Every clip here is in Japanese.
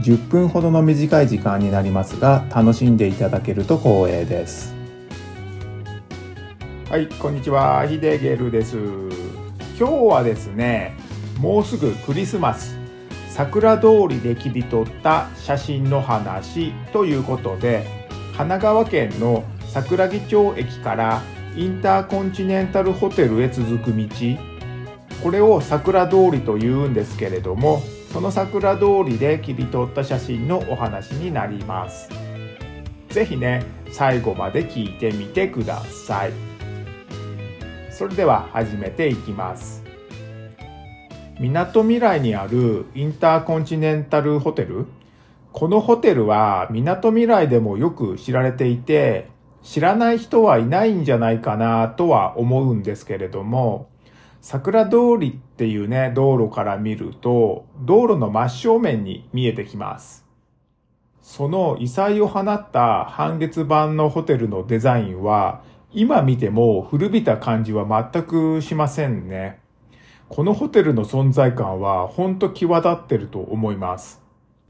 10分ほどの短い時間になりますが楽しんでいただけると光栄です。はいこんにちは。ヒデゲルです。今日はですねもうすぐクリスマス。桜通りで切り取った写真の話ということで神奈川県の桜木町駅からインターコンチネンタルホテルへ続く道。これを桜通りというんですけれどもその桜通りで切り取った写真のお話になります。是非ね最後まで聞いてみてください。それでは始めていきます。みなとみらいにあるインターコンチネンタルホテル。このホテルはみなとみらいでもよく知られていて知らない人はいないんじゃないかなとは思うんですけれども桜通りっていうね、道路から見ると、道路の真正面に見えてきます。その異彩を放った半月版のホテルのデザインは、今見ても古びた感じは全くしませんね。このホテルの存在感はほんと際立ってると思います。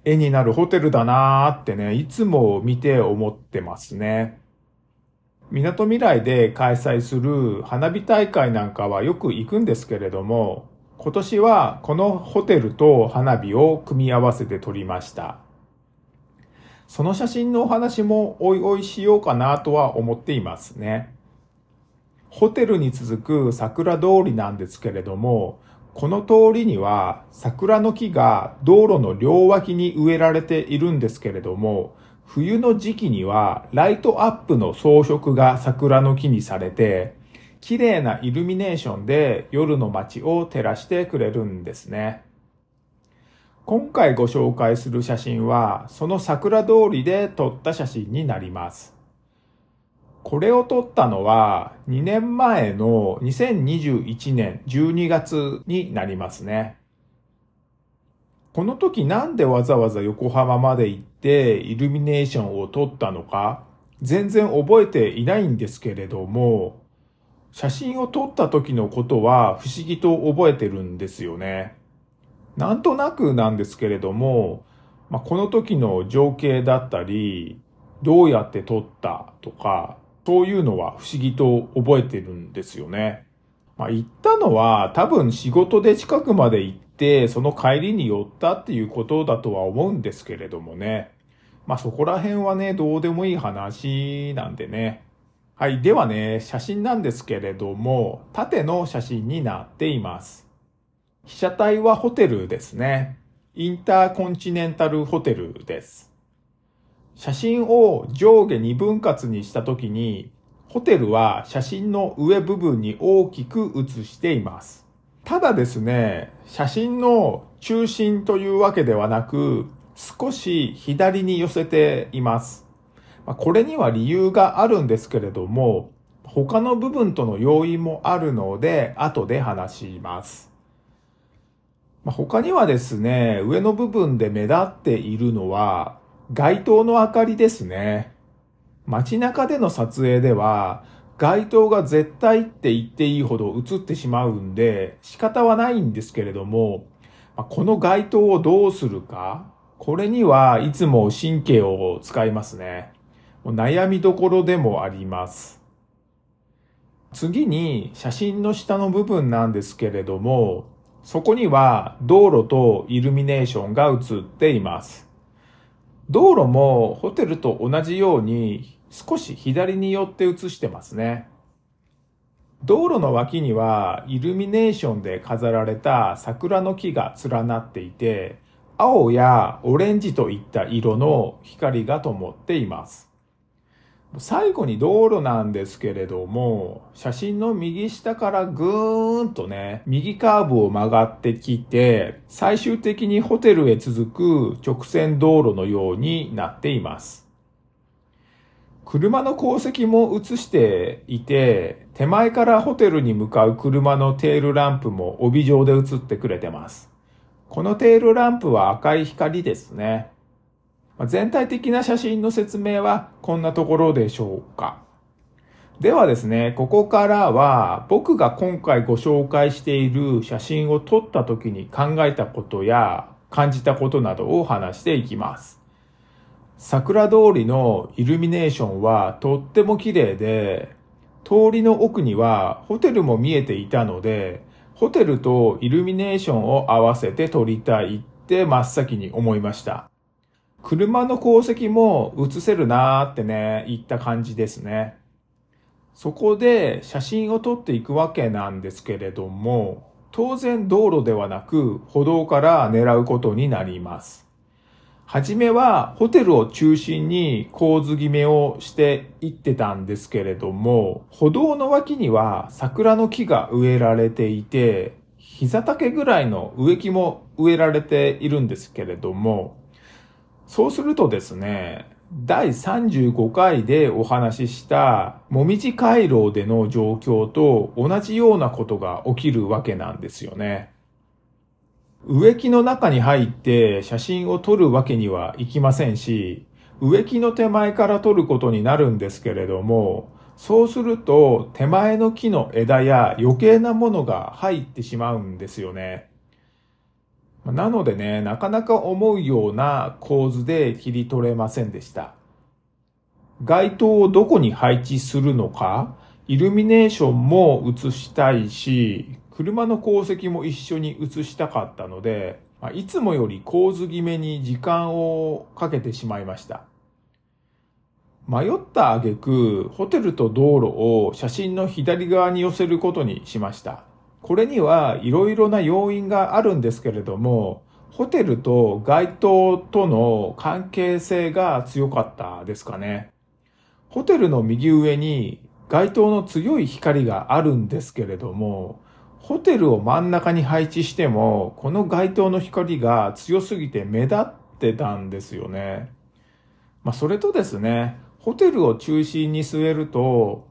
絵になるホテルだなーってね、いつも見て思ってますね。みなとみらいで開催する花火大会なんかはよく行くんですけれども、今年はこのホテルと花火を組み合わせて撮りました。その写真のお話もおいおいしようかなとは思っていますね。ホテルに続く桜通りなんですけれども、この通りには桜の木が道路の両脇に植えられているんですけれども、冬の時期にはライトアップの装飾が桜の木にされて、綺麗なイルミネーションで夜の街を照らしてくれるんですね。今回ご紹介する写真は、その桜通りで撮った写真になります。これを撮ったのは2年前の2021年12月になりますね。この時なんでわざわざ横浜まで行ってイルミネーションを撮ったのか全然覚えていないんですけれども、写真を撮った時のことは不思議と覚えてるんですよね。なんとなくなんですけれども、まあ、この時の情景だったり、どうやって撮ったとか、そういうのは不思議と覚えてるんですよね。まあ、行ったのは多分仕事で近くまで行ってて、その帰りに寄ったっていうことだとは思うんですけれどもね。まあそこら辺はね、どうでもいい話なんでね。はい。ではね、写真なんですけれども、縦の写真になっています。被写体はホテルですね。インターコンチネンタルホテルです。写真を上下2分割にしたときに、ホテルは写真の上部分に大きく写しています。ただですね、写真の中心というわけではなく、少し左に寄せています。これには理由があるんですけれども、他の部分との要因もあるので、後で話します。他にはですね、上の部分で目立っているのは、街灯の明かりですね。街中での撮影では、街灯が絶対って言っていいほど映ってしまうんで、仕方はないんですけれども、この街灯をどうするか、これにはいつも神経を使いますね。悩みどころでもあります。次に写真の下の部分なんですけれども、そこには道路とイルミネーションが映っています。道路もホテルと同じように少し左に寄って映してますね。道路の脇にはイルミネーションで飾られた桜の木が連なっていて、青やオレンジといった色の光が灯っています。最後に道路なんですけれども、写真の右下からぐーんとね、右カーブを曲がってきて、最終的にホテルへ続く直線道路のようになっています。車の後席も映していて、手前からホテルに向かう車のテールランプも帯状で映ってくれてます。このテールランプは赤い光ですね。全体的な写真の説明はこんなところでしょうか。ではですね、ここからは僕が今回ご紹介している写真を撮った時に考えたことや感じたことなどを話していきます。桜通りのイルミネーションはとっても綺麗で、通りの奥にはホテルも見えていたので、ホテルとイルミネーションを合わせて撮りたいって真っ先に思いました。車の後席も映せるなーってね、言った感じですね。そこで写真を撮っていくわけなんですけれども、当然道路ではなく歩道から狙うことになります。はじめはホテルを中心に構図決めをしていってたんですけれども、歩道の脇には桜の木が植えられていて、膝丈ぐらいの植木も植えられているんですけれども、そうするとですね、第35回でお話ししたもみじ回廊での状況と同じようなことが起きるわけなんですよね。植木の中に入って写真を撮るわけにはいきませんし、植木の手前から撮ることになるんですけれども、そうすると手前の木の枝や余計なものが入ってしまうんですよね。なのでね、なかなか思うような構図で切り取れませんでした。街灯をどこに配置するのか、イルミネーションも映したいし、車の後席も一緒に映したかったので、まいつもより構図決めに時間をかけてしまいました。迷った挙句、ホテルと道路を写真の左側に寄せることにしました。これにはいろいろな要因があるんですけれども、ホテルと街灯との関係性が強かったですかね。ホテルの右上に街灯の強い光があるんですけれども、ホテルを真ん中に配置しても、この街灯の光が強すぎて目立ってたんですよね。まあ、それとですね、ホテルを中心に据えると、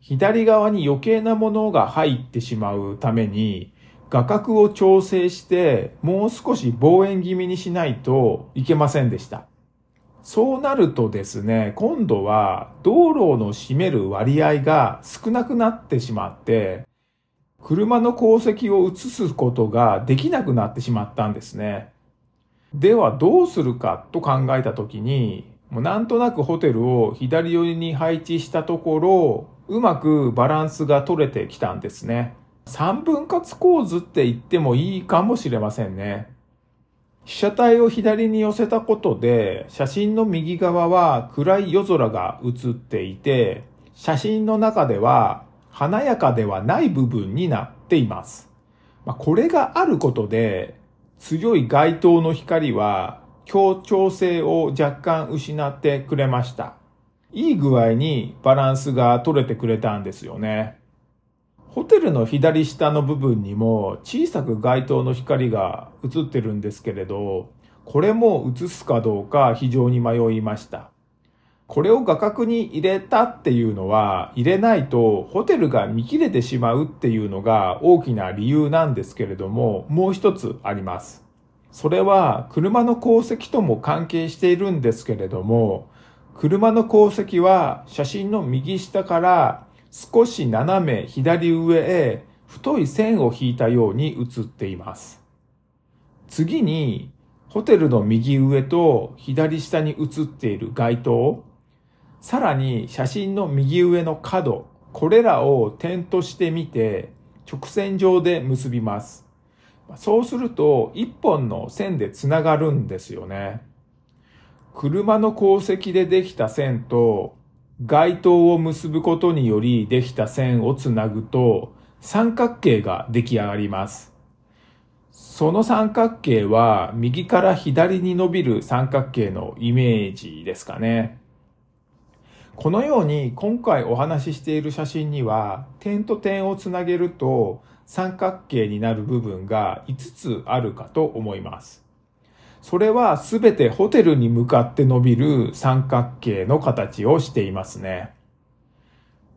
左側に余計なものが入ってしまうために、画角を調整して、もう少し望遠気味にしないといけませんでした。そうなるとですね、今度は道路の占める割合が少なくなってしまって、車の後席を移すことができなくなってしまったんですね。ではどうするかと考えたときに、もうなんとなくホテルを左寄りに配置したところ、うまくバランスが取れてきたんですね。三分割構図って言ってもいいかもしれませんね。被写体を左に寄せたことで、写真の右側は暗い夜空が映っていて、写真の中では華やかではない部分になっています。まあ、これがあることで、強い街灯の光は協調性を若干失ってくれました。いい具合にバランスが取れてくれたんですよね。ホテルの左下の部分にも小さく街灯の光が映ってるんですけれど、これも映すかどうか非常に迷いました。これを画角に入れたっていうのは、入れないとホテルが見切れてしまうっていうのが大きな理由なんですけれども、もう一つあります。それは車の後席とも関係しているんですけれども、車の後席は写真の右下から少し斜め左上へ太い線を引いたように写っています。次に、ホテルの右上と左下に写っている街灯、さらに写真の右上の角、これらを点としてみて直線上で結びます。そうすると一本の線でつながるんですよね。車の鉱石でできた線と街灯を結ぶことによりできた線をつなぐと三角形が出来上がります。その三角形は右から左に伸びる三角形のイメージですかね。このように今回お話ししている写真には点と点をつなげると三角形になる部分が5つあるかと思います。それはすべてホテルに向かって伸びる三角形の形をしていますね。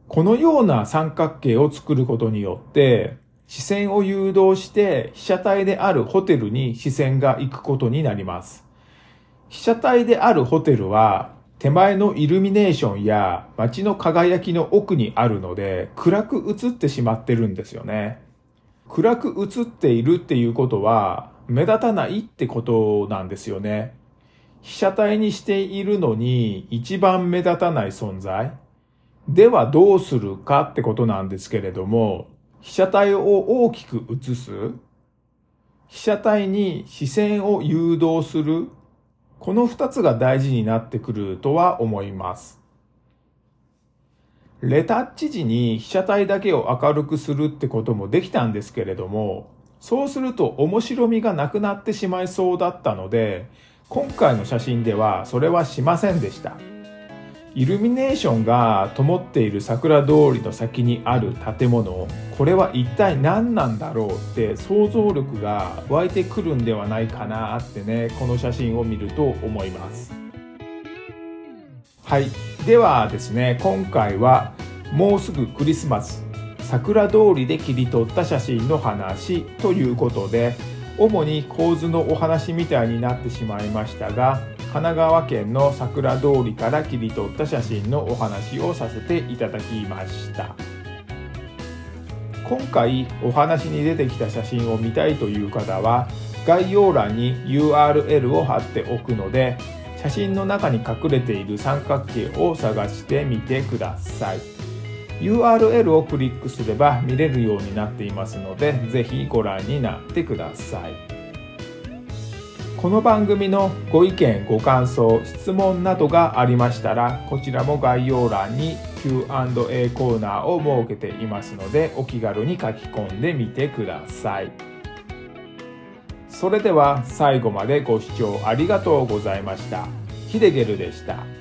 このような三角形を作ることによって、視線を誘導して被写体であるホテルに視線が行くことになります。被写体であるホテルは手前のイルミネーションや街の輝きの奥にあるので暗く映ってしまってるんですよね。暗く映っているっていうことは目立たないってことなんですよね。被写体にしているのに一番目立たない存在。ではどうするかってことなんですけれども、被写体を大きく映す、被写体に視線を誘導する、この2つが大事になってくるとは思います。レタッチ時に被写体だけを明るくするってこともできたんですけれども、そうすると面白みがなくなってしまいそうだったので、今回の写真ではそれはしませんでした。イルミネーションが灯っている桜通りの先にある建物これは一体何なんだろうって想像力が湧いてくるんではないかなってねこの写真を見ると思います。はい。ではですね今回はもうすぐクリスマス。桜通りで切り取った写真の話ということで主に構図のお話みたいになってしまいましたが神奈川県の桜通りから切り取った写真のお話をさせていただきました。今回お話に出てきた写真を見たいという方は概要欄に URL を貼っておくので写真の中に隠れている三角形を探してみてください。URL をクリックすれば見れるようになっていますので是非ご覧になってください。この番組のご意見ご感想質問などがありましたらこちらも概要欄に Q&A コーナーを設けていますのでお気軽に書き込んでみてくださいそれでは最後までご視聴ありがとうございましたヒデゲルでした。